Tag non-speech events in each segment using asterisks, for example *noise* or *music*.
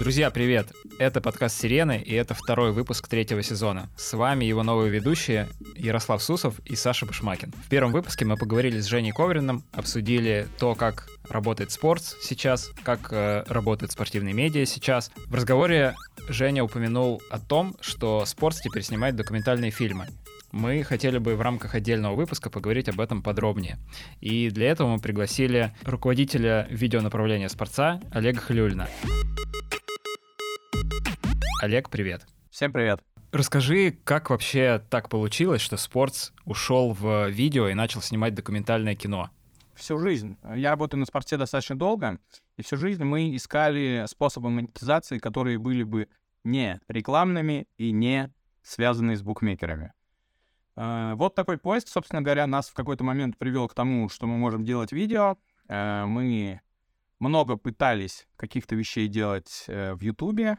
Друзья, привет! Это подкаст «Сирены», и это второй выпуск третьего сезона. С вами его новые ведущие Ярослав Сусов и Саша Башмакин. В первом выпуске мы поговорили с Женей Ковриным, обсудили то, как работает спорт сейчас, как э, работают спортивные медиа сейчас. В разговоре Женя упомянул о том, что спорт теперь снимает документальные фильмы. Мы хотели бы в рамках отдельного выпуска поговорить об этом подробнее. И для этого мы пригласили руководителя видеонаправления спорца Олега Халюльна. Олег, привет. Всем привет. Расскажи, как вообще так получилось, что Спортс ушел в видео и начал снимать документальное кино? Всю жизнь. Я работаю на спорте достаточно долго, и всю жизнь мы искали способы монетизации, которые были бы не рекламными и не связанные с букмекерами. Э, вот такой поиск, собственно говоря, нас в какой-то момент привел к тому, что мы можем делать видео. Э, мы много пытались каких-то вещей делать э, в Ютубе,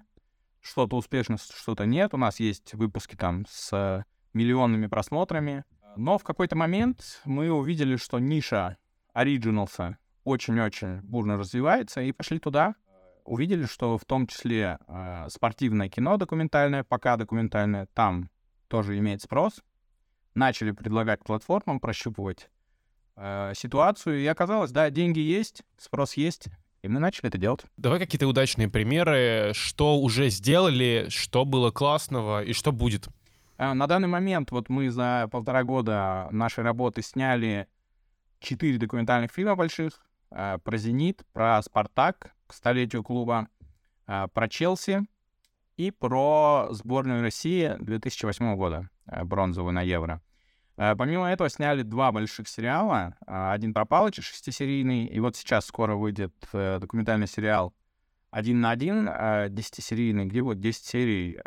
что-то успешно, что-то нет. У нас есть выпуски там с миллионными просмотрами. Но в какой-то момент мы увидели, что ниша оригиналса очень-очень бурно развивается, и пошли туда. Увидели, что в том числе э, спортивное кино документальное, пока документальное, там тоже имеет спрос. Начали предлагать платформам, прощупывать э, ситуацию, и оказалось, да, деньги есть, спрос есть, и мы начали это делать. Давай какие-то удачные примеры, что уже сделали, что было классного и что будет. А, на данный момент вот мы за полтора года нашей работы сняли четыре документальных фильма больших а, про «Зенит», про «Спартак» к столетию клуба, а, про «Челси» и про сборную России 2008 года, бронзовую на Евро. Э, помимо этого сняли два больших сериала. Э, один про Палыча, шестисерийный, и вот сейчас скоро выйдет э, документальный сериал «Один на один», десятисерийный, где вот 10 серий,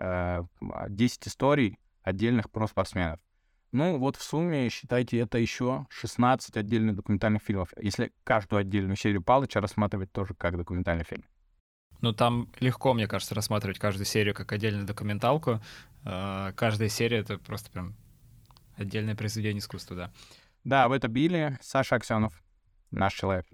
10 историй отдельных про спортсменов. Ну, вот в сумме, считайте, это еще 16 отдельных документальных фильмов, если каждую отдельную серию Палыча рассматривать тоже как документальный фильм. Ну, там легко, мне кажется, рассматривать каждую серию как отдельную документалку. Каждая серия — это просто прям Отдельное произведение искусства, да. Да, в это били Саша Аксенов, наш человек.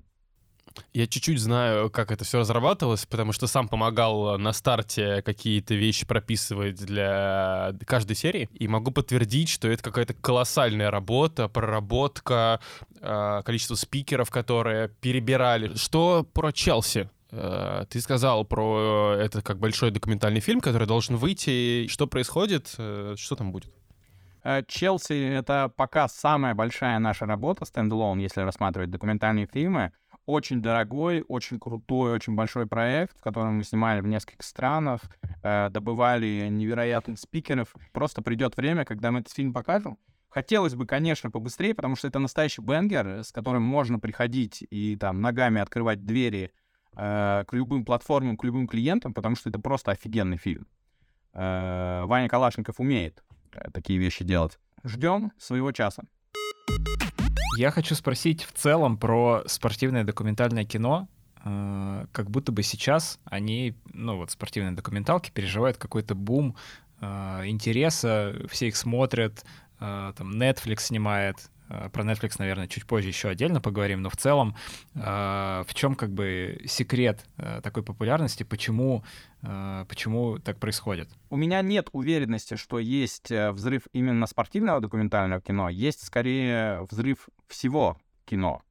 Я чуть-чуть знаю, как это все разрабатывалось, потому что сам помогал на старте какие-то вещи прописывать для каждой серии. И могу подтвердить, что это какая-то колоссальная работа, проработка, а, количество спикеров, которые перебирали. Что про Челси? Э, ты сказал про это как большой документальный фильм, который должен выйти. Что происходит? Э, что там будет? Э, Челси — это пока самая большая наша работа, стендалон, если рассматривать документальные фильмы. Очень дорогой, очень крутой, очень большой проект, в котором мы снимали в нескольких странах, э, добывали невероятных спикеров. Просто придет время, когда мы этот фильм покажем. Хотелось бы, конечно, побыстрее, потому что это настоящий бенгер, с которым можно приходить и там ногами открывать двери э, к любым платформам, к любым клиентам, потому что это просто офигенный фильм. Э, Ваня Калашников умеет Э, такие вещи делать. Ждем своего часа. Я хочу спросить в целом про спортивное документальное кино. Э, как будто бы сейчас они, ну вот спортивные документалки переживают какой-то бум э, интереса, все их смотрят, там Netflix снимает, Э, про Netflix, наверное, чуть позже еще отдельно поговорим, но в целом э, в чем как бы секрет э, такой популярности, почему, почему так происходит? У меня нет уверенности, что есть взрыв именно спортивного документального кино, есть скорее взрыв всего кино.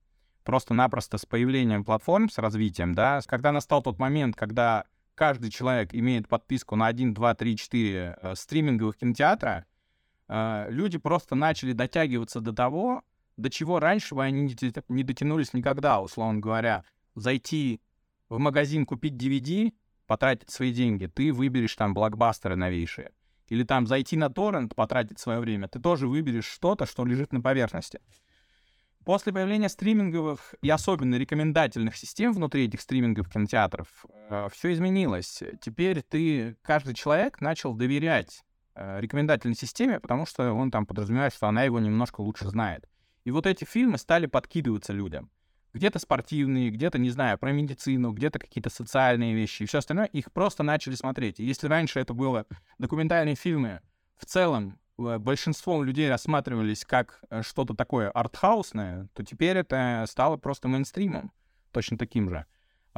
Просто-напросто с появлением платформ, с развитием, да, когда настал тот момент, когда каждый человек имеет подписку на 1, 2, 3, 4 стриминговых кинотеатра, а, люди просто начали дотягиваться до того, до чего раньше бы они не дотянулись никогда, условно говоря. Зайти в магазин, купить DVD, потратить свои деньги, ты выберешь там блокбастеры новейшие. Или там зайти на торрент, потратить свое время, ты тоже выберешь что-то, что лежит на поверхности. После появления стриминговых и особенно рекомендательных систем внутри этих стриминговых кинотеатров э, все изменилось. Теперь ты, каждый человек начал доверять рекомендательной системе, потому что он там подразумевает, что она его немножко лучше знает. И вот эти фильмы стали подкидываться людям. Где-то спортивные, где-то, не знаю, про медицину, где-то какие-то социальные вещи и все остальное. Их просто начали смотреть. И если раньше это было документальные фильмы, в целом э, большинством людей рассматривались как э, что-то такое артхаусное, то теперь это стало просто мейнстримом, точно таким же.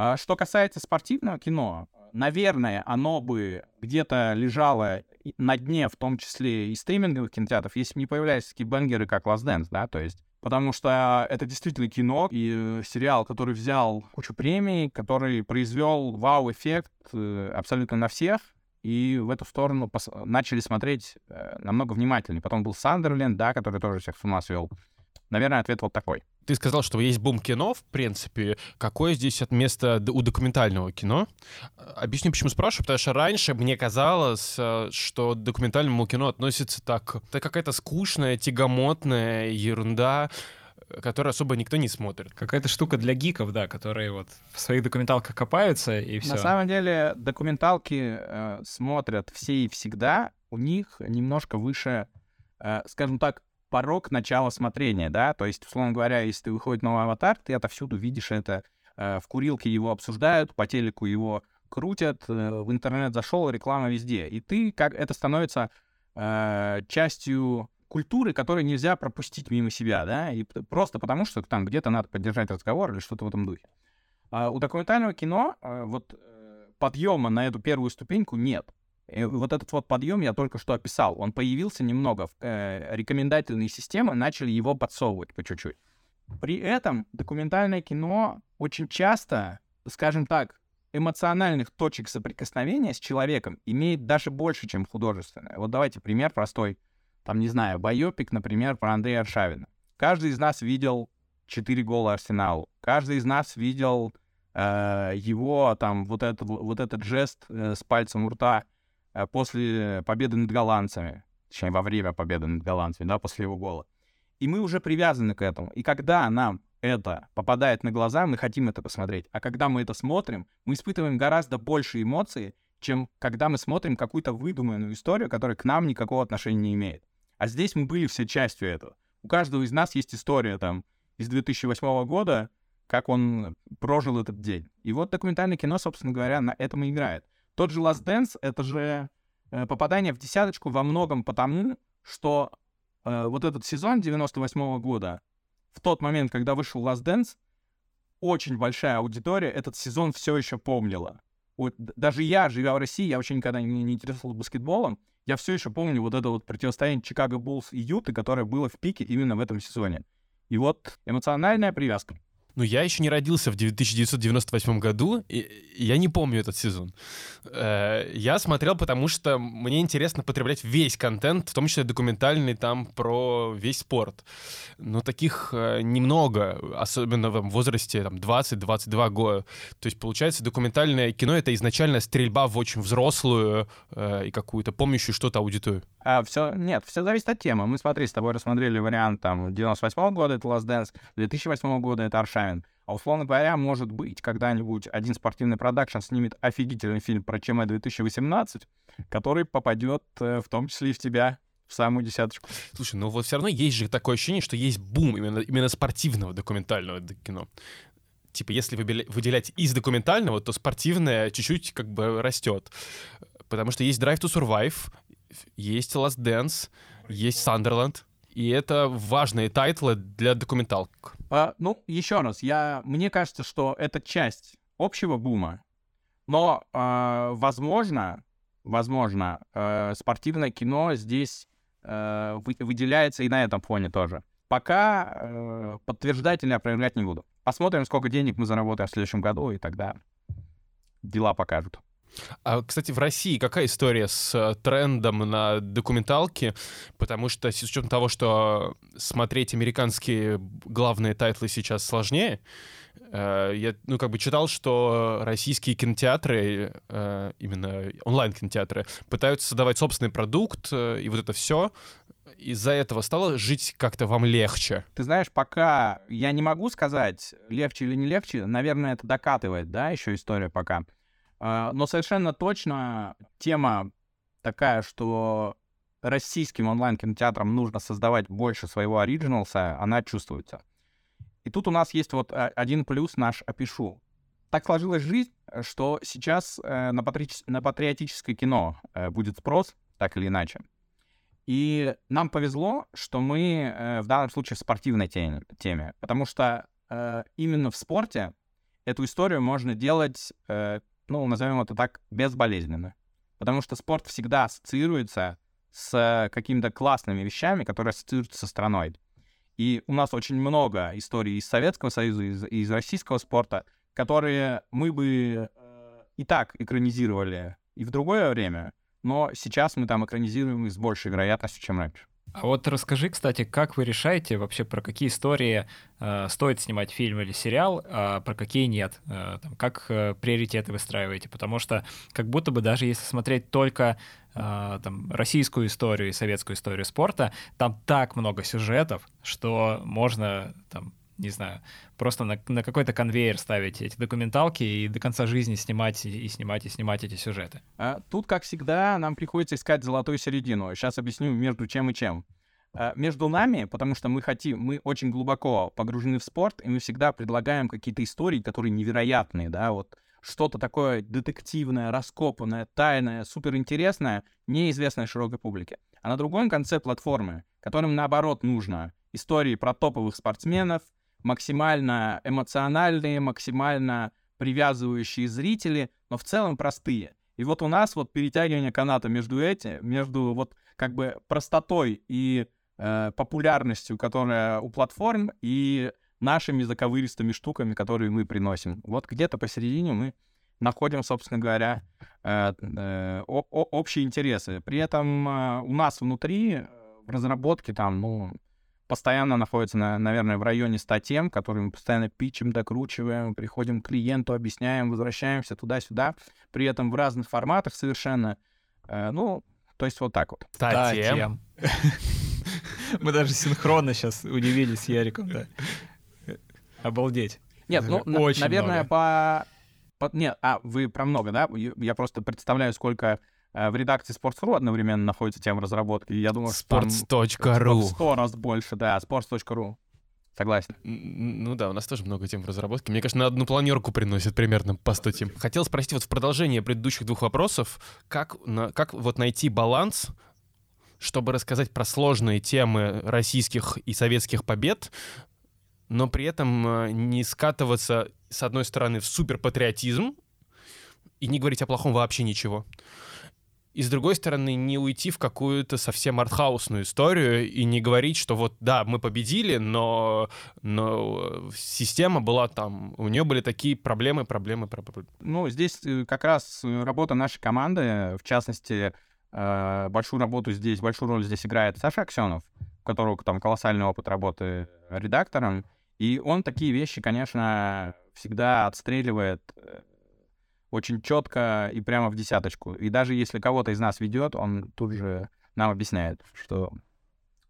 А что касается спортивного кино, наверное, оно бы где-то лежало на дне, в том числе и стриминговых кинотеатров, если бы не появлялись такие бенгеры, как Last Dance, да, то есть потому что это действительно кино и э, сериал, который взял кучу премий, который произвел вау-эффект э, абсолютно на всех, и в эту сторону пос- начали смотреть э, намного внимательнее. Потом был Сандерленд, да, который тоже всех с ума свел. Наверное, ответ вот такой. Ты сказал, что есть бум кино, в принципе. Какое здесь от места у документального кино? Объясню, почему спрашиваю. Потому что раньше мне казалось, э, что к документальному кино относится так... Это какая-то скучная, тягомотная ерунда, которую особо никто не смотрит. Какая-то штука для гиков, да, которые вот в своих документалках копаются и все. На самом деле документалки э, смотрят все и всегда. У них немножко выше, э, скажем так, порог начала смотрения, да, то есть, условно говоря, если ты выходит новый аватар, ты отовсюду видишь это, э, в курилке его обсуждают, по телеку его крутят, э, в интернет зашел, реклама везде, и ты, как это становится э, частью культуры, которую нельзя пропустить мимо себя, да, и просто потому, что там где-то надо поддержать разговор или что-то в этом духе. А у документального кино вот подъема на эту первую ступеньку нет. И вот этот вот подъем я только что описал. Он появился немного, э, рекомендательные системы начали его подсовывать по чуть-чуть. При этом документальное кино очень часто, скажем так, эмоциональных точек соприкосновения с человеком имеет даже больше, чем художественное. Вот давайте пример простой. Там, не знаю, байопик, например, про Андрея Аршавина. Каждый из нас видел четыре гола Арсеналу. Каждый из нас видел э, его, там, вот, это, вот этот жест э, с пальцем у рта Э, после победы над голландцами, точнее, во время победы над голландцами, да, после его гола. И мы уже привязаны к этому. И когда нам это попадает на глаза, мы хотим это посмотреть. А когда мы это смотрим, мы испытываем гораздо больше эмоций, чем когда мы смотрим какую-то выдуманную историю, которая к нам никакого отношения не имеет. А здесь мы были все частью этого. У каждого из нас есть история там из 2008 года, как он прожил этот день. И вот документальное кино, собственно говоря, на этом и играет. Тот же Last Dance — это же э, попадание в десяточку во многом потому, что э, вот этот сезон 98 -го года, в тот момент, когда вышел Last Dance, очень большая аудитория этот сезон все еще помнила. Вот, даже я, живя в России, я вообще никогда не, не интересовался баскетболом, я все еще помню вот это вот противостояние Чикаго Буллс и Юты, которое было в пике именно в этом сезоне. И вот эмоциональная привязка. Ну, я еще не родился в 1998 году, и я не помню этот сезон. Э, я смотрел, потому что мне интересно потреблять весь контент, в том числе документальный там про весь спорт. Но таких э, немного, особенно в возрасте там 20-22 года. То есть, получается, документальное кино — это изначально стрельба в очень взрослую э, и какую-то помнящую что-то аудиторию. А, все, нет, все зависит от темы. Мы, смотри, с тобой рассмотрели вариант там 98 года — это Last Dance, 2008 года — это Аршавин, Шавин. А условно говоря, может быть, когда-нибудь один спортивный продакшн снимет офигительный фильм про ЧМ 2018, который попадет э, в том числе и в тебя в самую десяточку. Слушай, ну вот все равно есть же такое ощущение, что есть бум именно, именно спортивного документального кино. Типа, если выделять из документального, то спортивное чуть-чуть как бы растет. Потому что есть Drive to Survive, есть Last Dance, есть Sunderland, и это важные title ы для документалок. А, ну, еще раз, я, мне кажется, что это часть общего бума, но, э, возможно, возможно, э, спортивное кино здесь э, вы, выделяется и на этом фоне тоже. Пока э, подтверждать или опровергать не буду. Посмотрим, сколько денег мы заработаем в следующем году, и тогда дела покажут. А, кстати, в России какая история с э, трендом на документалки? Потому что с учетом того, что смотреть американские главные title ы сейчас сложнее, э, я, ну, как бы читал, что российские кинотеатры, э, именно онлайн-кинотеатры, пытаются создавать собственный продукт, и вот это все. Из-за этого стало жить как-то вам легче? Ты знаешь, пока я не могу сказать, легче или не легче, наверное, это докатывает, да, еще история пока. А, но совершенно точно тема такая, что российским онлайн-кинотеатрам нужно создавать больше своего оригиналса, она чувствуется. И тут у нас есть вот а, один плюс наш опишу. Так сложилась жизнь, что сейчас э, на, патри... на патриотическое кино э, будет спрос, так или иначе. И нам повезло, что мы э, в данном случае в спортивной теме, теме потому что именно в спорте эту историю можно делать, ну, назовем это так, безболезненно. Потому что спорт всегда ассоциируется с какими-то классными вещами, которые ассоциируются со страной. И у нас очень много историй из Советского Союза, из, из российского спорта, которые мы бы э, и так экранизировали и в другое время, но сейчас мы там экранизируем их с большей вероятностью, чем раньше. А вот расскажи, кстати, как вы решаете вообще, про какие истории э, стоит снимать фильм или сериал, а про какие нет? Э, там, как э, приоритеты выстраиваете? Потому что как будто бы даже если смотреть только э, там, российскую историю и советскую историю спорта, там так много сюжетов, что можно там, не знаю, просто на, на какой-то конвейер ставить эти документалки и до конца жизни снимать и снимать и снимать эти сюжеты. А, тут, как всегда, нам приходится искать золотую середину. Сейчас объясню между чем и чем. А, между нами, потому что мы хотим, мы очень глубоко погружены в спорт, и мы всегда предлагаем какие-то истории, которые невероятные, да, вот что-то такое детективное, раскопанное, тайное, суперинтересное, неизвестное широкой публике. А на другом конце платформы, которым наоборот нужно истории про топовых спортсменов, максимально эмоциональные, максимально привязывающие зрители, но в целом простые. И вот у нас вот перетягивание каната между этим, между вот как бы простотой и э, популярностью, которая у платформ, и нашими заковыристыми штуками, которые мы приносим. Вот где-то посередине мы находим, собственно говоря, э, э, о, о, общие интересы. При этом э, у нас внутри э, в разработке там, ну, постоянно находится, на, наверное, в районе 100 тем, которые мы постоянно пичем, докручиваем, приходим к клиенту, объясняем, возвращаемся туда-сюда, при этом в разных форматах совершенно. Э, ну, то есть вот так вот. 100 тем. *laughs* Мы даже синхронно сейчас удивились с Яриком, да. Обалдеть. Нет, ну, наверное, по... Нет, а, вы про много, да? Я просто представляю, сколько в редакции Sports.ru одновременно находится тема разработки. Я думаю, Sports.ru. что сто раз больше, да, Sports.ru. Согласен. Ну да, у нас тоже много тем в разработке. Мне кажется, на одну планерку приносит примерно по 100 тем. Хотел спросить вот в продолжение предыдущих двух вопросов, как, на, как вот найти баланс, чтобы рассказать про сложные темы российских и советских побед, но при этом э, не скатываться, с одной стороны, в суперпатриотизм и не говорить о плохом вообще ничего и с другой стороны не уйти в какую-то совсем артхаусную историю и не говорить, что вот да, мы победили, но, но система была там, у нее были такие проблемы, проблемы, проблемы. Ну, здесь э, как раз работа нашей команды, в частности, э, большую работу здесь, большую роль здесь играет Саша Аксенов, у которого там колоссальный опыт работы редактором, и он такие вещи, конечно, всегда отстреливает э, очень четко и прямо в десяточку. И даже если кого-то из нас ведет, он тут же нам объясняет, что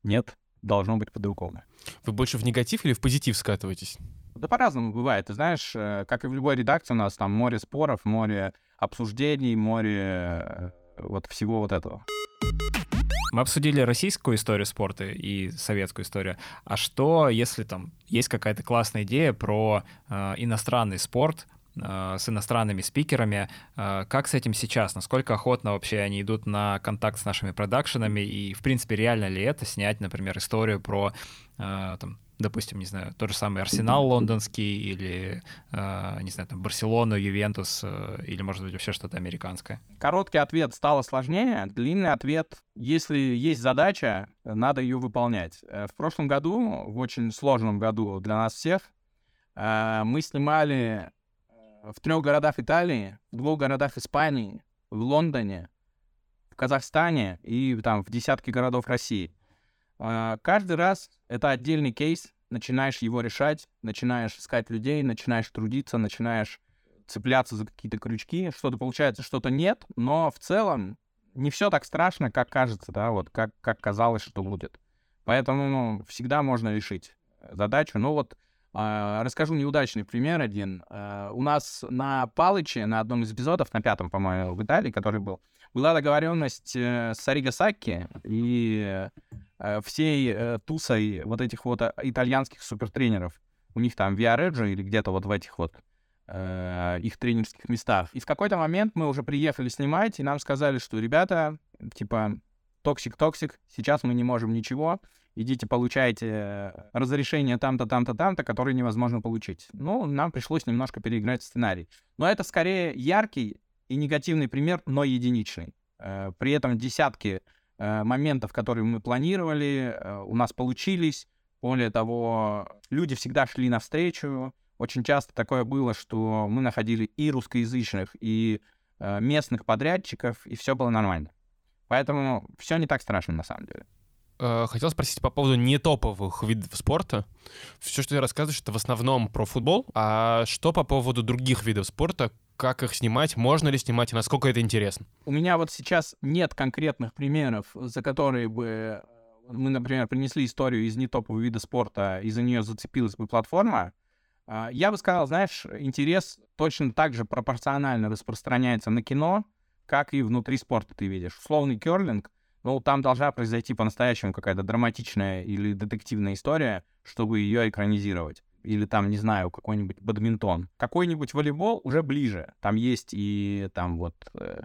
нет, должно быть по-другому. Вы больше в негатив или в позитив скатываетесь? Да по-разному бывает. Ты знаешь, э, как и в любой редакции у нас там море споров, море обсуждений, море э, вот всего вот этого. Мы обсудили российскую историю спорта и советскую историю. А что, если там есть какая-то классная идея про э, иностранный спорт, с иностранными спикерами. Э, как с этим сейчас? Насколько охотно вообще они идут на контакт с нашими продакшенами? И, в принципе, реально ли это снять, например, историю про, э, там, допустим, не знаю, тот же самый Арсенал лондонский или, не знаю, там, Барселону, Ювентус или, может быть, вообще что-то американское? Короткий ответ стало сложнее. Длинный ответ, если есть задача, надо ее выполнять. В прошлом году, в очень сложном году для нас всех, мы снимали в трех городах Италии, в двух городах Испании, в Лондоне, в Казахстане и там в десятки городов России. А, каждый раз это отдельный кейс, начинаешь его решать, начинаешь искать людей, начинаешь трудиться, начинаешь цепляться за какие-то крючки, что-то получается, что-то нет, но в целом не все так страшно, как кажется, да, вот как, как казалось, что будет. Поэтому ну, всегда можно решить задачу. Ну вот расскажу неудачный пример один. А, у нас на Палыче, на одном из эпизодов, на пятом, по-моему, в Италии, который был, была договоренность э, с Ариго Сакки и э, всей э, тусой вот этих вот итальянских супертренеров. У них там Виареджо или где-то вот в этих вот их тренерских местах. И в какой-то момент мы уже приехали снимать, и нам сказали, что, ребята, типа, toxic-toxic, сейчас мы не можем ничего, идите получайте разрешение там-то, там-то, там-то, которое невозможно получить. Ну, нам пришлось немножко переиграть сценарий. Но это скорее яркий и негативный пример, но единичный. Э, при этом десятки э, моментов, которые мы планировали, э, у нас получились. Более того, люди всегда шли навстречу. Очень часто такое было, что мы находили и русскоязычных, и местных подрядчиков, и все было нормально. Поэтому все не так страшно на самом деле. Хотел спросить по поводу не топовых видов спорта. Все, что ты рассказываешь, это в основном про футбол. А что по поводу других видов спорта? как их снимать, можно ли снимать и насколько это интересно? У меня вот сейчас нет конкретных примеров, за которые бы э, мы, например, принесли историю из нетопового вида спорта, и за нее зацепилась бы платформа. А, я бы сказал, знаешь, интерес точно так же пропорционально распространяется на кино, как и внутри спорта ты видишь. Условный керлинг, ну, там должна произойти по-настоящему какая-то драматичная или детективная история, чтобы ее экранизировать или там, не знаю, какой-нибудь бадминтон. Какой-нибудь волейбол уже ближе. Там есть и там вот э,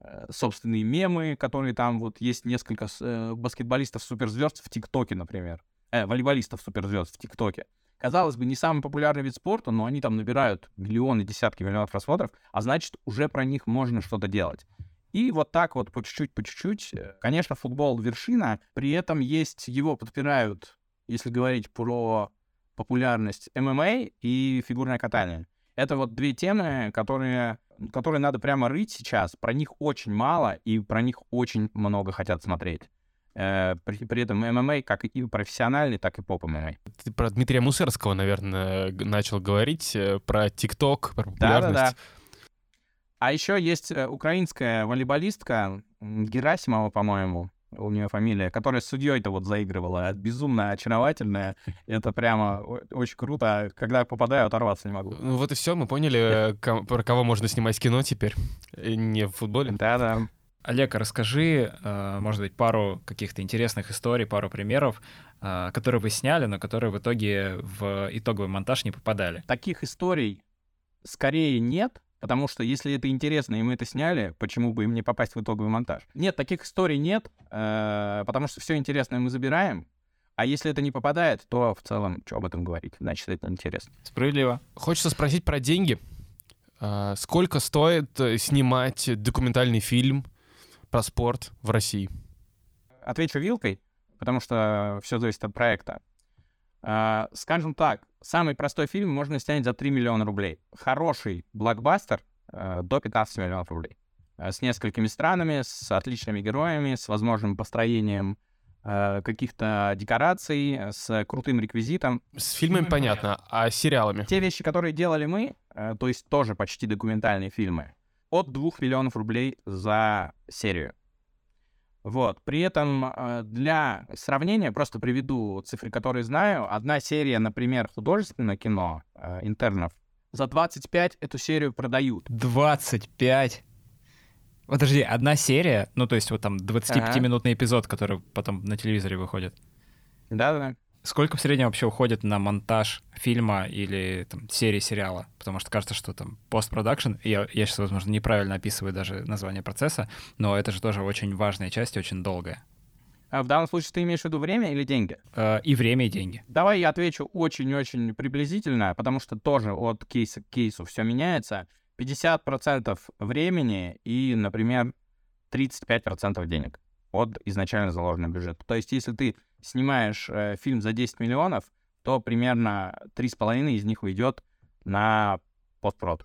э собственные мемы, которые там вот есть несколько э, баскетболистов суперзвезд в ТикТоке, например. Э, волейболистов суперзвезд в ТикТоке. Казалось бы, не самый популярный вид спорта, но они там набирают миллионы, десятки миллионов просмотров, а значит, уже про них можно что-то делать. И вот так вот по чуть-чуть, по чуть-чуть. Э, конечно, футбол вершина, при этом есть, его подпирают, если говорить про популярность ММА и фигурное катание. Это вот две темы, которые, которые надо прямо рыть сейчас. Про них очень мало, и про них очень много хотят смотреть. Э, при, при этом ММА как и профессиональный, так и поп-ММА. Ты про Дмитрия Мусерского, наверное, начал говорить, э, про ТикТок, про популярность. Да-да-да. А еще есть э, украинская волейболистка Герасимова, по-моему у нее фамилия, которая с судьей-то вот заигрывала, безумно очаровательная. Это прямо очень круто. Когда попадаю, оторваться не могу. Ну вот и все, мы поняли, про кого можно снимать кино теперь, не в футболе. Да-да. Олег, расскажи, э, может быть, пару каких-то интересных историй, пару примеров, э, которые вы сняли, но которые в итоге в итоговый монтаж не попадали. Таких историй скорее нет, Потому что если это интересно, и мы это сняли, почему бы им не попасть в итоговый монтаж? Нет, таких историй нет, э, потому что все интересное мы забираем. А если это не попадает, то в целом, что об этом говорить? Значит, это интересно. Справедливо. Хочется спросить про деньги. А, сколько стоит э, снимать документальный фильм про спорт в России? Отвечу вилкой, потому что все зависит от проекта. А, скажем так, самый простой фильм можно снять за 3 миллиона рублей. Хороший блокбастер э, до 15 миллионов рублей. Э, с несколькими странами, с отличными героями, с возможным построением э, каких-то декораций, с крутым реквизитом. С фильмами понятно, а с сериалами? Те вещи, которые делали мы, то есть тоже почти документальные фильмы, от 2 миллионов рублей за серию. Вот. При этом э, для сравнения просто приведу цифры, которые знаю. Одна серия, например, художественное кино э, интернов за 25 эту серию продают. 25? Подожди, одна серия? Ну, то есть вот там 25-минутный эпизод, который потом на телевизоре выходит. Да-да. Сколько в среднем вообще уходит на монтаж фильма или там, серии сериала? Потому что кажется, что там постпродакшн, я, я сейчас, возможно, неправильно описываю даже название процесса, но это же тоже очень важная часть очень долгая. А в данном случае ты имеешь в виду время или деньги? Э, и время, и деньги. Давай я отвечу очень-очень приблизительно, потому что тоже от кейса к кейсу все меняется. 50% времени и, например, 35% денег от изначально заложенного бюджета. То есть если ты снимаешь э, фильм за 10 миллионов, то примерно 3,5 из них уйдет на постпрод.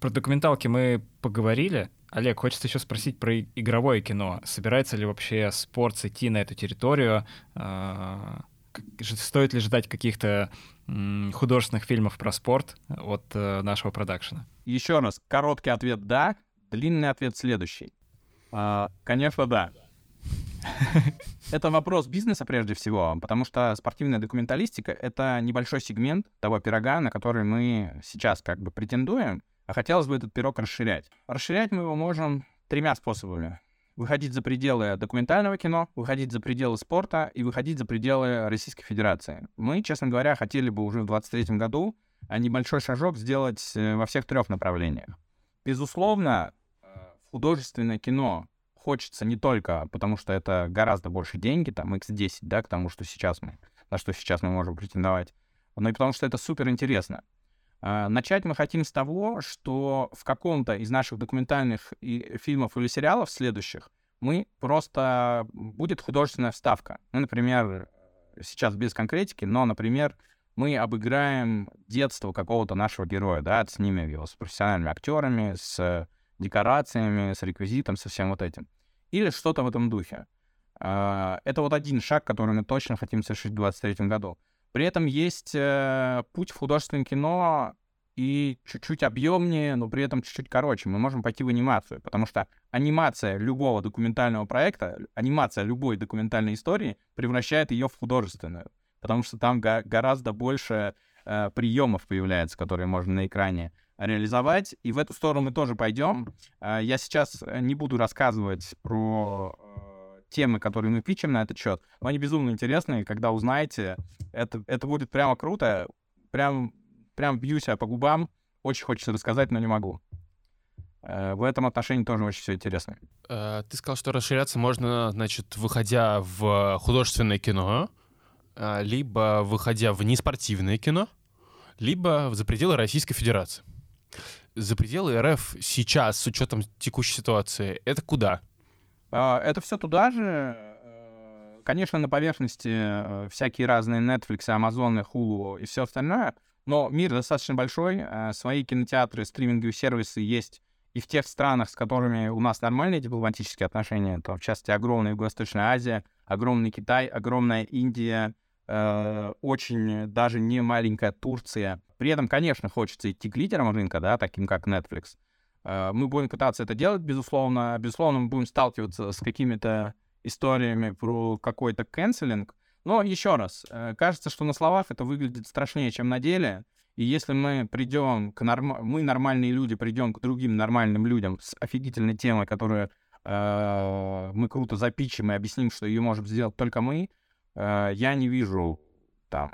Про документалки мы поговорили. Олег, хочется еще спросить про игровое кино. Собирается ли вообще спорт идти на эту территорию? А, стоит ли ждать каких-то художественных фильмов про спорт от э, нашего продакшена? Еще раз, короткий ответ «да», длинный ответ следующий. А, конечно, да. *laughs* Это вопрос бизнеса прежде всего, потому что спортивная документалистика — это небольшой сегмент того пирога, на который мы сейчас как бы претендуем, а хотелось бы этот пирог расширять. Расширять мы его можем тремя способами. Выходить за пределы документального кино, выходить за пределы спорта и выходить за пределы Российской Федерации. Мы, честно говоря, хотели бы уже в 2023 году а небольшой шажок сделать э, во всех трех направлениях. Безусловно, художественное кино хочется не только потому, что это гораздо больше деньги, там, x10, да, к тому, что сейчас мы, на что сейчас мы можем претендовать, но и потому, что это супер интересно. А, начать мы хотим с того, что в каком-то из наших документальных и фильмов или сериалов следующих мы просто будет художественная вставка. Ну, например, сейчас без конкретики, но, например, мы обыграем детство какого-то нашего героя, да, снимем его с профессиональными актерами, с декорациями, с реквизитом, со всем вот этим. Или что-то в этом духе. А, это вот один шаг, который мы точно хотим совершить в 2023 году. При этом есть э, путь в художественное кино и чуть-чуть объемнее, но при этом чуть-чуть короче. Мы можем пойти в анимацию, потому что анимация любого документального проекта, анимация любой документальной истории превращает ее в художественную, потому что там го- гораздо больше э, приемов появляется, которые можно на экране реализовать. И в эту сторону мы тоже пойдем. Э, я сейчас не буду рассказывать про э, темы, которые мы пичем на этот счет, но они безумно интересные. Когда узнаете, это, это будет прямо круто. Прям прям бью себя по губам. Очень хочется рассказать, но не могу. Э, в этом отношении тоже очень все интересно. Э, ты сказал, что расширяться можно, значит, выходя в художественное кино, э, либо выходя в неспортивное кино, либо за пределы Российской Федерации. За пределы РФ сейчас, с учетом текущей ситуации, это куда? Это все туда же. Конечно, на поверхности всякие разные Netflix, Amazon, Hulu и все остальное — но мир достаточно большой, э, свои кинотеатры, стриминговые сервисы есть и в тех странах, с которыми у нас нормальные дипломатические отношения, то в частности огромная Юго-Восточная Азия, огромный Китай, огромная Индия, э, очень даже не маленькая Турция. При этом, конечно, хочется идти к лидерам рынка, да, таким как Netflix. Э, мы будем пытаться это делать, безусловно. Безусловно, мы будем сталкиваться с какими-то историями про какой-то канцелинг, но еще раз, э, кажется, что на словах это выглядит страшнее, чем на деле. И если мы придем к норм... мы нормальные люди придем к другим нормальным людям с офигительной темой, которую э, мы круто запичим и объясним, что ее можем сделать только мы, я не вижу там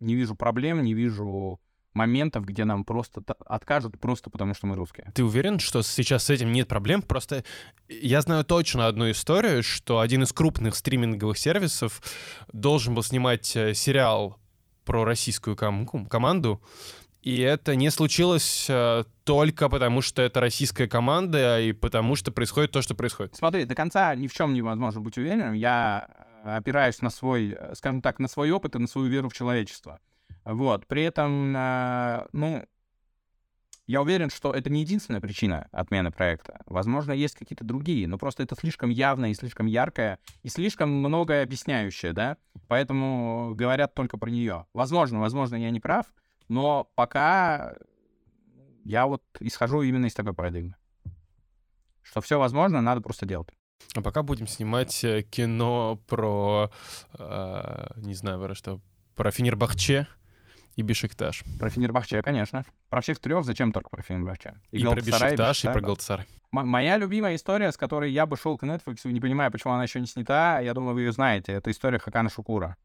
не вижу проблем, не вижу моментов, где нам просто откажут просто потому, что мы русские. Ты уверен, что сейчас с этим нет проблем? Просто я знаю точно одну историю, что один из крупных стриминговых сервисов должен был снимать э, сериал про российскую ком- команду, и это не случилось э, только потому, что это российская команда и потому, что происходит то, что происходит. Смотри, до конца ни в чем невозможно быть уверенным. Я э, опираюсь на свой, э, скажем так, на свой опыт и на свою веру в человечество. Вот. При этом, э, ну, я уверен, что это не единственная причина отмены проекта. Возможно, есть какие-то другие, но просто это слишком явное и слишком яркое, и слишком многое объясняющее, да? Поэтому говорят только про нее. Возможно, возможно, я не прав, но пока я вот исхожу именно из такой парадигмы. Что все возможно, надо просто делать. А пока будем снимать э, кино про, э, не знаю, про что, про Фенербахче, и Бешикташ. Про Фенербахче, конечно. Про всех трех зачем только про Фенербахче? И, и про Бешикташ, и про Галатасарай. Моя любимая история, с которой я бы шел к Netflix, не понимаю, почему она еще не снята, я думаю, вы ее знаете. Это история Хакана Шукура.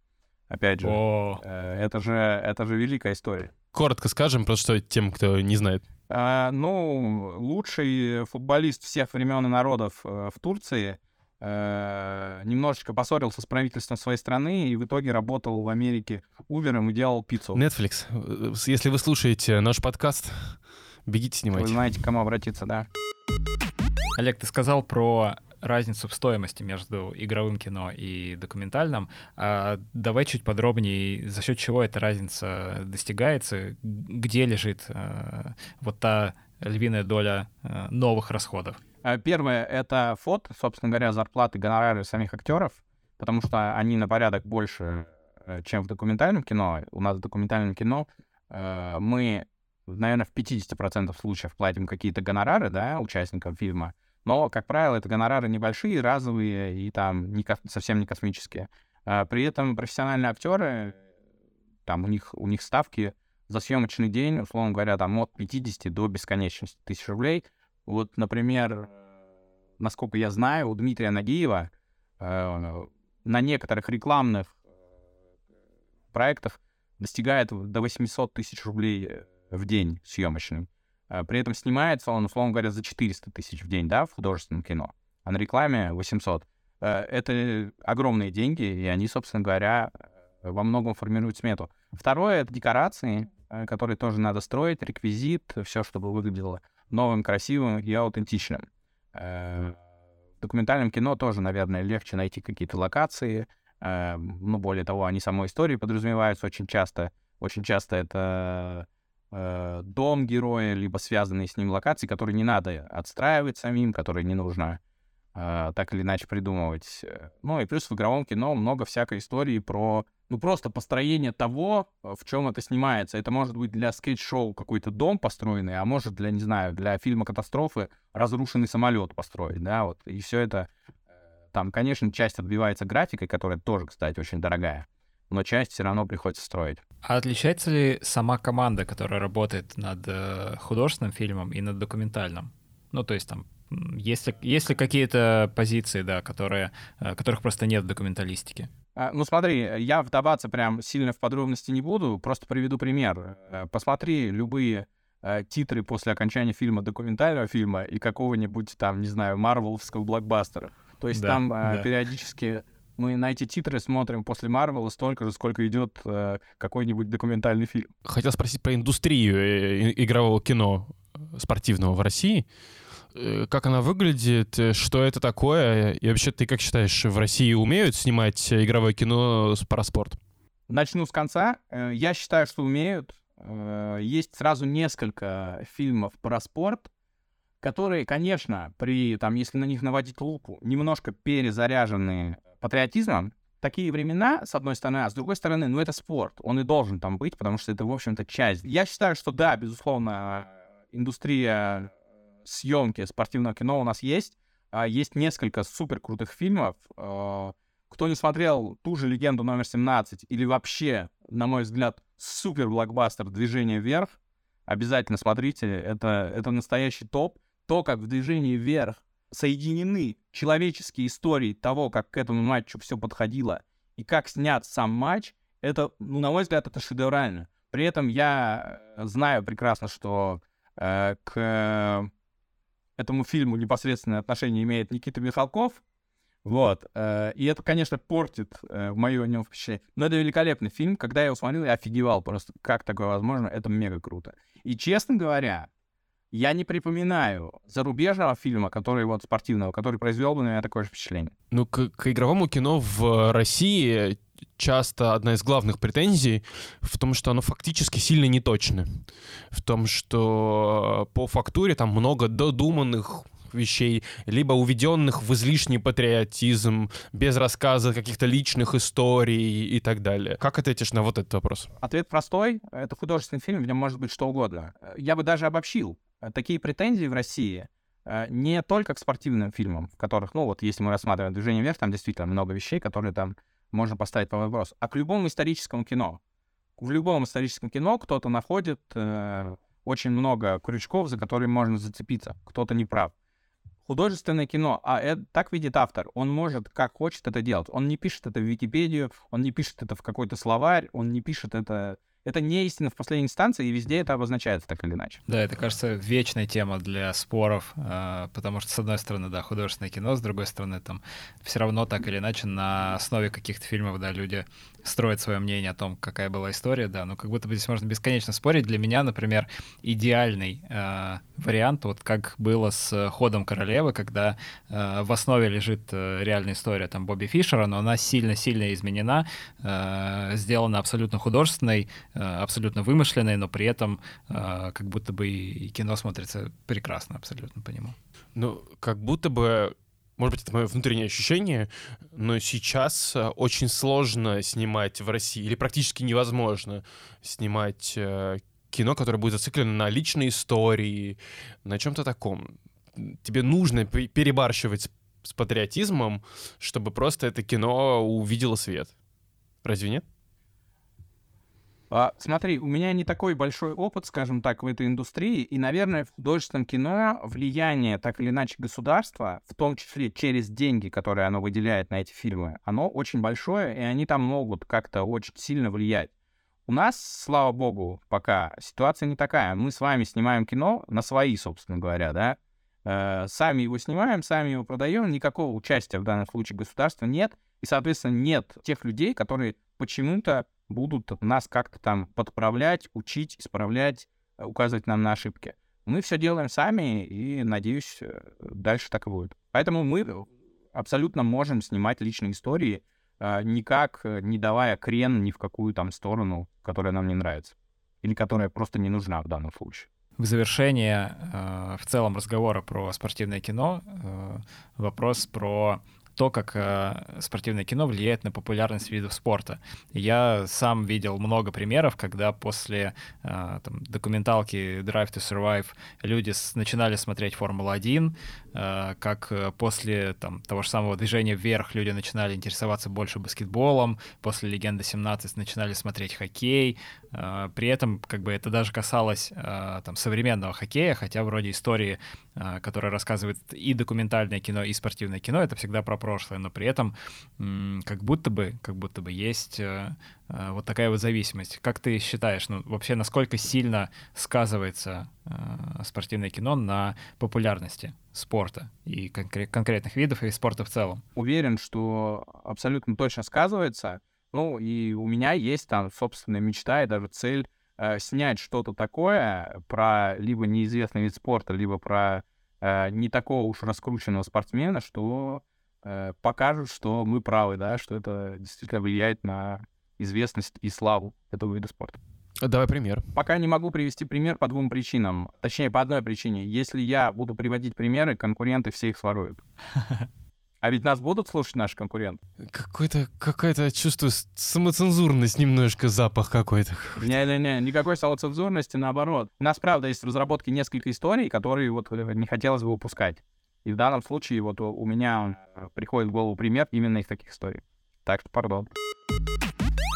Опять же, О. Э, это же, это же великая история. Коротко скажем, просто что тем, кто не знает. А, ну, лучший футболист всех времен и народов э, в Турции — э, немножечко поссорился с правительством своей страны и в итоге работал в Америке Uber и делал пиццу. Netflix, э, если вы слушаете наш подкаст, бегите снимайте. Вы знаете, к кому обратиться, да. Олег, ты сказал про разницу в стоимости между игровым кино и документальным. А давай чуть подробнее, за счет чего эта разница достигается, где лежит э, вот та львиная доля э, новых расходов. Э, первое — это фот, собственно говоря, зарплаты, гонорары самих актеров, потому что они на порядок больше, э, чем в документальном кино. У нас в документальном кино э, мы, наверное, в 50% случаев платим какие-то гонорары, да, участникам фильма, но, как правило, это гонорары небольшие, разовые и там не, совсем не космические. При этом профессиональные актеры, там у них, у них ставки за съемочный день, условно говоря, там от 50 до бесконечности тысяч рублей — вот, например, насколько я знаю, у Дмитрия Нагиева э, на некоторых рекламных э, проектах достигает до 800 тысяч рублей в день съемочным. Э, при этом снимается он, условно говоря, за 400 тысяч в день, да, в художественном кино. а на рекламе 800. Э, это огромные деньги, и они, собственно говоря, э, во многом формируют смету. Второе — это декорации, которые тоже надо строить, реквизит, все, чтобы выглядело новым, красивым и аутентичным. В документальном кино тоже, наверное, легче найти какие-то локации, ну, более того, они самой историей подразумеваются очень часто. Очень часто это дом героя, либо связанные с ним локации, которые не надо отстраивать самим, которые не нужно э, так или иначе придумывать. Ну и плюс в игровом кино много всякой истории про, ну просто построение того, в чем это снимается. Это может быть для скетч-шоу какой-то дом построенный, а может для, не знаю, для фильма катастрофы разрушенный самолет построить, да, вот. И все это э, там, конечно, часть отбивается графикой, которая тоже, кстати, очень дорогая, но часть все равно приходится строить. А отличается ли сама команда, которая работает над э, художественным фильмом и над документальным? Ну, то есть там есть ли, есть ли какие-то позиции, да, которые, э, которых просто нет в документалистике? А, ну смотри, я вдаваться прям сильно в подробности не буду, просто приведу пример. Э, посмотри любые титры после окончания фильма, документального фильма и какого-нибудь там, не знаю, марвеловского блокбастера. То есть да, там да. периодически мы на эти титры смотрим после Марвела столько же, сколько идет э, какой-нибудь документальный фильм. Хотел спросить про индустрию игрового кино спортивного в России. Э, как она выглядит, э, что это такое, и вообще ты как считаешь, в России умеют снимать игровое кино про спорт? Начну с конца. Э, я считаю, что умеют. Есть сразу несколько фильмов про спорт, которые, конечно, при, там, если на них наводить лупу, немножко перезаряжены патриотизмом. Такие времена, с одной стороны, а с другой стороны, ну это спорт, он и должен там быть, потому что это, в общем-то, часть. Я считаю, что да, безусловно, индустрия съемки спортивного кино у нас есть. А, есть несколько супер крутых фильмов. А, кто не смотрел ту же «Легенду номер 17» или вообще, на мой взгляд, супер блокбастер «Движение вверх», обязательно смотрите. Это, это настоящий топ. То, как в «Движении вверх» соединены человеческие истории того, как к этому матчу все подходило, и как снят сам матч, это, ну, на мой взгляд, это шедеврально. При этом я э, знаю прекрасно, что э, к этому фильму непосредственное отношение имеет Никита Михалков. Вот. Э, и это, конечно, портит э, мое о нем впечатление. Но это великолепный фильм. Когда я его смотрел, я офигевал просто, как такое возможно. Это мега круто. И, честно говоря, я не припоминаю зарубежного фильма, который вот спортивного, который произвел бы на меня такое же впечатление. Ну, к, к игровому кино в России часто одна из главных претензий в том, что оно фактически сильно неточно. В том, что по фактуре там много додуманных вещей, либо уведенных в излишний патриотизм, без рассказа каких-то личных историй и так далее. Как ответишь на вот этот вопрос? Ответ простой. Это художественный фильм, в нем может быть что угодно. Я бы даже обобщил. Такие претензии в России э, не только к спортивным фильмам, в которых, ну вот, если мы рассматриваем «Движение вверх», там действительно много вещей, которые там можно поставить по вопросу, а к любому историческому кино. В любом историческом кино кто-то находит э, очень много крючков, за которые можно зацепиться. Кто-то не прав. Художественное кино, а это, так видит автор, он может, как хочет это делать. Он не пишет это в Википедию, он не пишет это в какой-то словарь, он не пишет это это не истина в последней инстанции, и везде это обозначается так или иначе. Да, это, кажется, вечная тема для споров, э, потому что, с одной стороны, да, художественное кино, с другой стороны, там все равно так или иначе на основе каких-то фильмов, да, люди строят свое мнение о том, какая была история, да, но как будто бы здесь можно бесконечно спорить. Для меня, например, идеальный э, вариант, вот как было с «Ходом королевы», когда э, в основе лежит э, реальная история там Бобби Фишера, но она сильно-сильно изменена, э, сделана абсолютно художественной, э, абсолютно вымышленной, но при этом э, как будто бы и кино смотрится прекрасно абсолютно по нему. Ну, как будто бы может быть, это мое внутреннее ощущение, но сейчас э, очень сложно снимать в России, или практически невозможно снимать э, кино, которое будет зациклено на личной истории, на чем-то таком. Тебе нужно перебарщивать с патриотизмом, чтобы просто это кино увидело свет. Разве нет? А, смотри, у меня не такой большой опыт, скажем так, в этой индустрии, и, наверное, в художественном кино влияние, так или иначе, государства, в том числе через деньги, которые оно выделяет на эти фильмы, оно очень большое, и они там могут как-то очень сильно влиять. У нас, слава богу, пока ситуация не такая. Мы с вами снимаем кино на свои, собственно говоря, да. Э, сами его снимаем, сами его продаем, никакого участия в данном случае государства нет, и, соответственно, нет тех людей, которые почему-то будут нас как-то там подправлять, учить, исправлять, э, указывать нам на ошибки. Мы все делаем сами, и, надеюсь, э, дальше так и будет. Поэтому мы абсолютно можем снимать личные истории, никак не давая крен ни в какую там сторону, которая нам не нравится, или которая просто не нужна в данном случае в завершение э, в целом разговора про спортивное кино э, вопрос про то, как э, спортивное кино влияет на популярность видов спорта. Я сам видел много примеров, когда после э, там, документалки Drive to Survive люди с, начинали смотреть Формулу-1, э, как э, после там, того же самого движения вверх люди начинали интересоваться больше баскетболом, после Легенды 17 начинали смотреть хоккей. Э, при этом как бы это даже касалось э, там, современного хоккея, хотя вроде истории, э, которые рассказывают и документальное кино, и спортивное кино, это всегда про прошлое, но при этом как будто бы, как будто бы есть э, э, вот такая вот зависимость. Как ты считаешь, ну вообще насколько сильно сказывается э, спортивное кино на популярности спорта и конкрет, конкретных видов и спорта в целом? Уверен, что абсолютно точно сказывается. Ну и у меня есть там собственная мечта и даже цель э, снять что-то такое про либо неизвестный вид спорта, либо про э, не такого уж раскрученного спортсмена, что э, покажут, что мы правы, да, что это действительно влияет на известность и славу этого вида спорта. Давай пример. Пока не могу привести пример по двум причинам. Точнее, по одной причине. Если я буду приводить примеры, конкуренты все их своруют. *laughs* А ведь нас будут слушать наши конкуренты. Какой-то, какое-то чувство самоцензурность немножко, запах какой-то. Не-не-не, никакой самоцензурности, наоборот. У нас, правда, есть в разработке несколько историй, которые вот э, не хотелось бы выпускать. И в данном случае вот у меня э, приходит в голову пример именно из таких историй. Так что, пардон.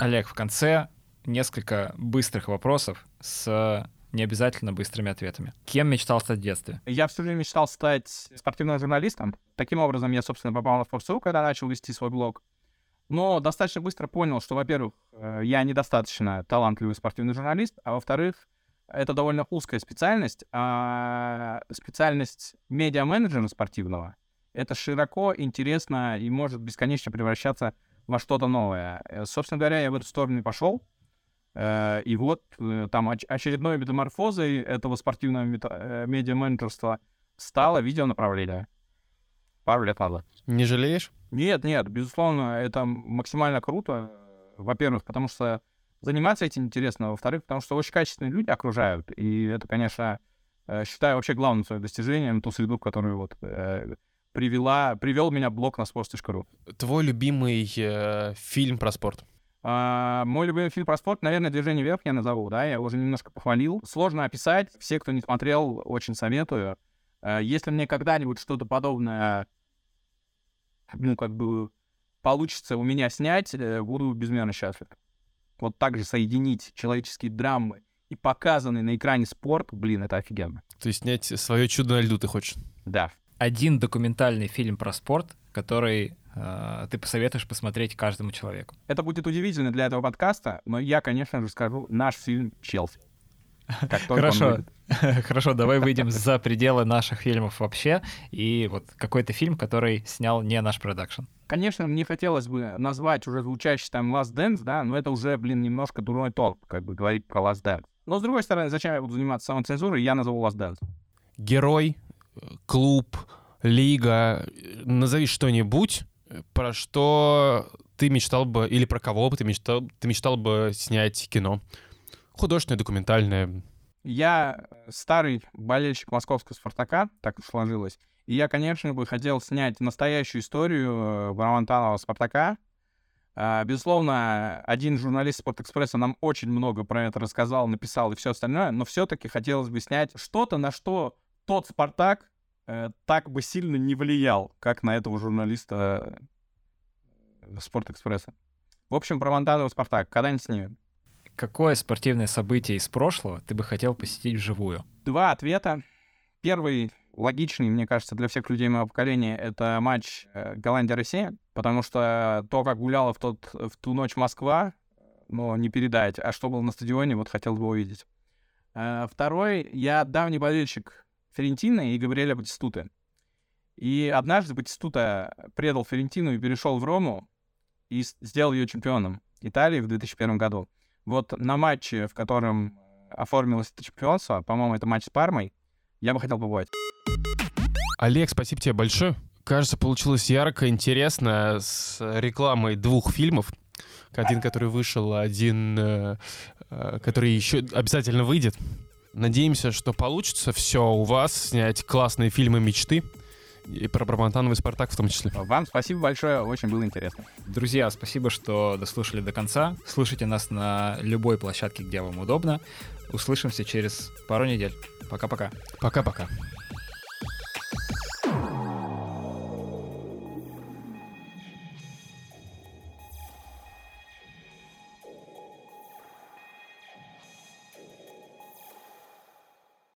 Олег, в конце несколько быстрых вопросов с не обязательно быстрыми ответами. Кем мечтал стать в детстве? Я всю жизнь мечтал стать спортивным журналистом. Таким образом, я, собственно, попал на Форсу, когда начал вести свой блог. Но достаточно быстро понял, что, во-первых, э, я недостаточно талантливый спортивный журналист, а во-вторых, это довольно узкая специальность, а специальность медиа-менеджера спортивного — это широко, интересно и может бесконечно превращаться во что-то новое. Э, собственно говоря, я в эту сторону и пошел. Э, и вот э, там очередной метаморфозой этого спортивного медиа-менеджерства стало видеонаправление. Пару лет назад. Не жалеешь? Нет, нет, безусловно, это максимально круто. Во-первых, потому что заниматься этим интересно, во-вторых, потому что очень качественные люди окружают, и это, конечно, э, считаю вообще главным своим достижением, ту среду, которую вот э, привела, привел меня блог на sports.ru. Твой любимый э, фильм про спорт? А, мой любимый фильм про спорт, наверное, «Движение вверх» я назову, да, я уже немножко похвалил. Сложно описать, все, кто не смотрел, очень советую. А, если мне когда-нибудь что-то подобное, ну, как бы, получится у меня снять, э, буду безмерно счастлив вот так же соединить человеческие драмы и показанный на экране спорт, блин, это офигенно. То есть снять свое чудо на льду ты хочешь? Да. Один документальный фильм про спорт, который э, ты посоветуешь посмотреть каждому человеку. Это будет удивительно для этого подкаста, но я, конечно же, скажу наш фильм «Челси». Хорошо. *laughs* Хорошо, давай выйдем за пределы наших фильмов вообще. И вот какой-то фильм, который снял не наш продакшн. Конечно, мне хотелось бы назвать уже звучащий там Last Dance, да, но это уже, блин, немножко дурной толк, как бы говорить про Last Dance. Но, с другой стороны, зачем я буду заниматься самоцензурой, я назову Last Dance. Герой, клуб, лига, назови что-нибудь, про что ты мечтал бы, или про кого бы ты мечтал, ты мечтал бы снять кино. Художественное, документальное. Я старый болельщик московского «Спартака», так сложилось. И я, конечно, бы хотел снять настоящую историю э, «Спартака». А, безусловно, один журналист «Спортэкспресса» нам очень много про это рассказал, написал и все остальное, но все-таки хотелось бы снять что-то, на что тот «Спартак» э, так бы сильно не влиял, как на этого журналиста э, «Спортэкспресса». В общем, про Монтанова «Спартак» когда-нибудь снимем. Какое спортивное событие из прошлого ты бы хотел посетить вживую? Два ответа. Первый логичный, мне кажется, для всех людей моего поколения, это матч э, Голландия-Россия, потому что то, как гуляла в, тот, в ту ночь Москва, ну, не передать, а что было на стадионе, вот хотел бы увидеть. Второй, я давний болельщик Ферентина и Габриэля Батистуты. И однажды Батистута предал Ферентину и перешел в Рому и сделал ее чемпионом Италии в 2001 году. Вот на матче, в котором оформилось это чемпионство, по-моему, это матч с Пармой, я бы хотел побывать. Олег, спасибо тебе большое. Кажется, получилось ярко, интересно, с рекламой двух фильмов. Один, который вышел, один, э, э, который еще обязательно выйдет. Надеемся, что получится все у вас, снять классные фильмы мечты. И про Брамантанова и Спартак в том числе. Вам спасибо большое, очень было интересно. Друзья, спасибо, что дослушали до конца. Слушайте нас на любой площадке, где вам удобно. Услышимся через пару недель. Пока-пока. Пока-пока.